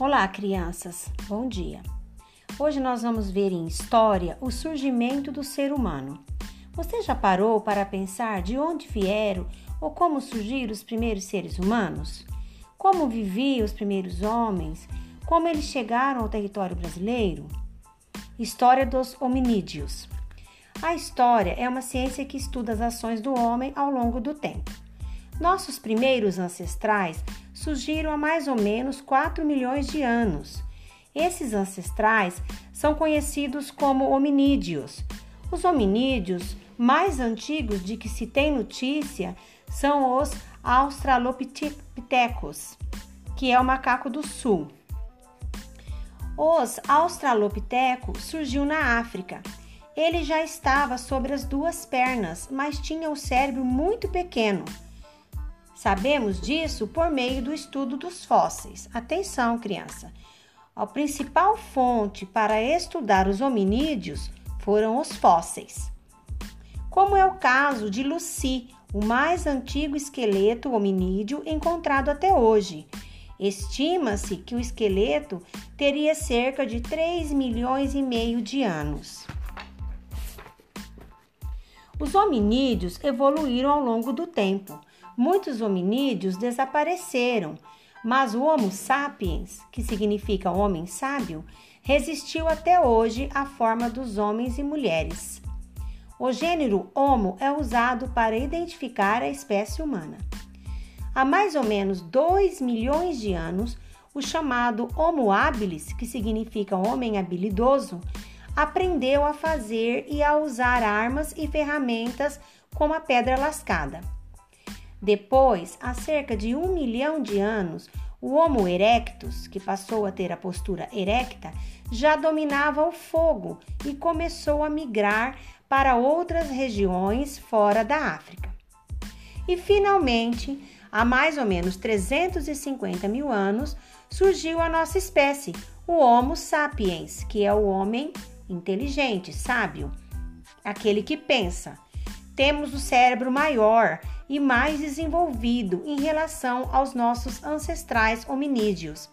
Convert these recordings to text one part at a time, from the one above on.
Olá, crianças. Bom dia. Hoje nós vamos ver em história o surgimento do ser humano. Você já parou para pensar de onde vieram ou como surgiram os primeiros seres humanos? Como viviam os primeiros homens? Como eles chegaram ao território brasileiro? História dos hominídeos. A história é uma ciência que estuda as ações do homem ao longo do tempo. Nossos primeiros ancestrais surgiram há mais ou menos 4 milhões de anos. Esses ancestrais são conhecidos como hominídeos. Os hominídeos mais antigos de que se tem notícia são os Australopithecus, que é o macaco do sul. Os Australopithecus surgiu na África. Ele já estava sobre as duas pernas, mas tinha o cérebro muito pequeno. Sabemos disso por meio do estudo dos fósseis. Atenção, criança! A principal fonte para estudar os hominídeos foram os fósseis. Como é o caso de Lucy, o mais antigo esqueleto hominídeo encontrado até hoje. Estima-se que o esqueleto teria cerca de 3 milhões e meio de anos. Os hominídeos evoluíram ao longo do tempo muitos hominídeos desapareceram, mas o Homo sapiens, que significa homem sábio, resistiu até hoje à forma dos homens e mulheres. O gênero Homo é usado para identificar a espécie humana. Há mais ou menos 2 milhões de anos, o chamado Homo habilis, que significa homem habilidoso, aprendeu a fazer e a usar armas e ferramentas como a pedra lascada. Depois, há cerca de um milhão de anos, o Homo erectus, que passou a ter a postura erecta, já dominava o fogo e começou a migrar para outras regiões fora da África. E finalmente, há mais ou menos 350 mil anos, surgiu a nossa espécie, o Homo sapiens, que é o homem inteligente, sábio, aquele que pensa. Temos o cérebro maior e mais desenvolvido em relação aos nossos ancestrais hominídeos,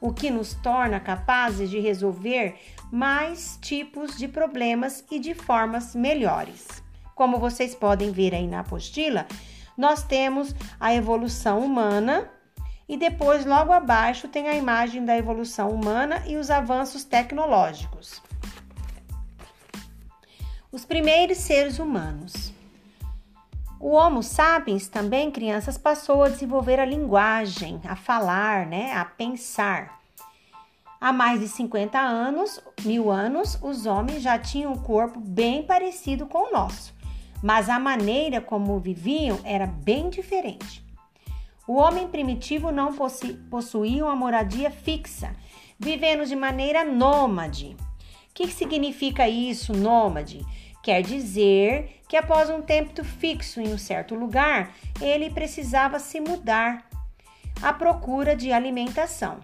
o que nos torna capazes de resolver mais tipos de problemas e de formas melhores. Como vocês podem ver aí na apostila, nós temos a evolução humana e depois, logo abaixo, tem a imagem da evolução humana e os avanços tecnológicos. Os primeiros seres humanos. O Homo sapiens também, crianças, passou a desenvolver a linguagem, a falar, né, a pensar. Há mais de 50 anos, mil anos, os homens já tinham um corpo bem parecido com o nosso, mas a maneira como viviam era bem diferente. O homem primitivo não possuía uma moradia fixa, vivendo de maneira nômade. O que significa isso, nômade? Quer dizer que após um tempo fixo em um certo lugar, ele precisava se mudar à procura de alimentação.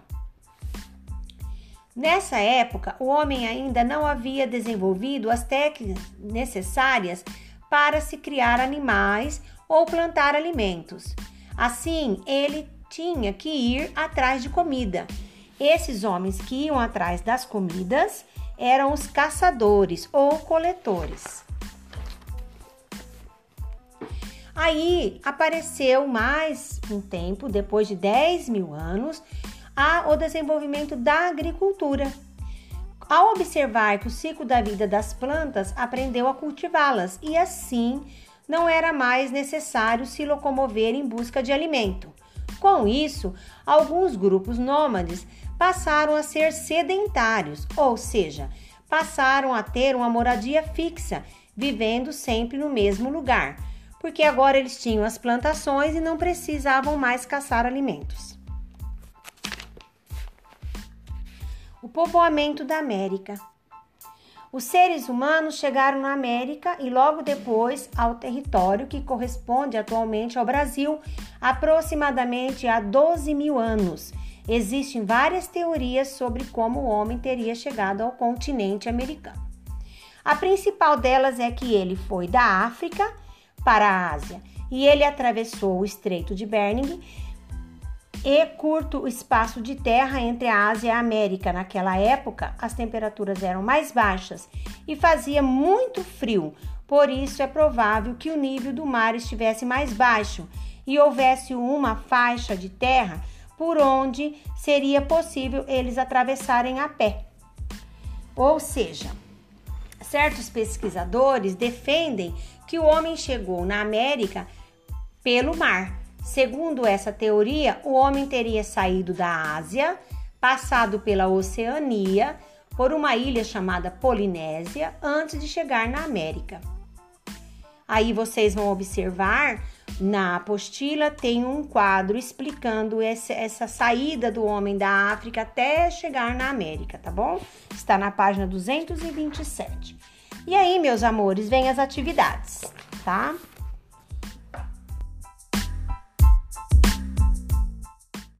Nessa época, o homem ainda não havia desenvolvido as técnicas necessárias para se criar animais ou plantar alimentos. Assim, ele tinha que ir atrás de comida. Esses homens que iam atrás das comidas eram os caçadores ou coletores. Aí apareceu mais um tempo, depois de 10 mil anos, a, o desenvolvimento da agricultura. Ao observar que o ciclo da vida das plantas, aprendeu a cultivá-las e assim não era mais necessário se locomover em busca de alimento. Com isso, alguns grupos nômades passaram a ser sedentários, ou seja, passaram a ter uma moradia fixa, vivendo sempre no mesmo lugar, porque agora eles tinham as plantações e não precisavam mais caçar alimentos. O povoamento da América. Os seres humanos chegaram na América e logo depois ao território que corresponde atualmente ao Brasil, aproximadamente há 12 mil anos Existem várias teorias sobre como o homem teria chegado ao continente americano. A principal delas é que ele foi da África para a Ásia e ele atravessou o Estreito de Bering e curto espaço de terra entre a Ásia e a América. Naquela época, as temperaturas eram mais baixas e fazia muito frio, por isso é provável que o nível do mar estivesse mais baixo e houvesse uma faixa de terra por onde seria possível eles atravessarem a pé. Ou seja, certos pesquisadores defendem que o homem chegou na América pelo mar. Segundo essa teoria, o homem teria saído da Ásia, passado pela Oceania, por uma ilha chamada Polinésia, antes de chegar na América. Aí vocês vão observar na apostila tem um quadro explicando essa, essa saída do homem da África até chegar na América, tá bom? Está na página 227. E aí, meus amores, vem as atividades, tá?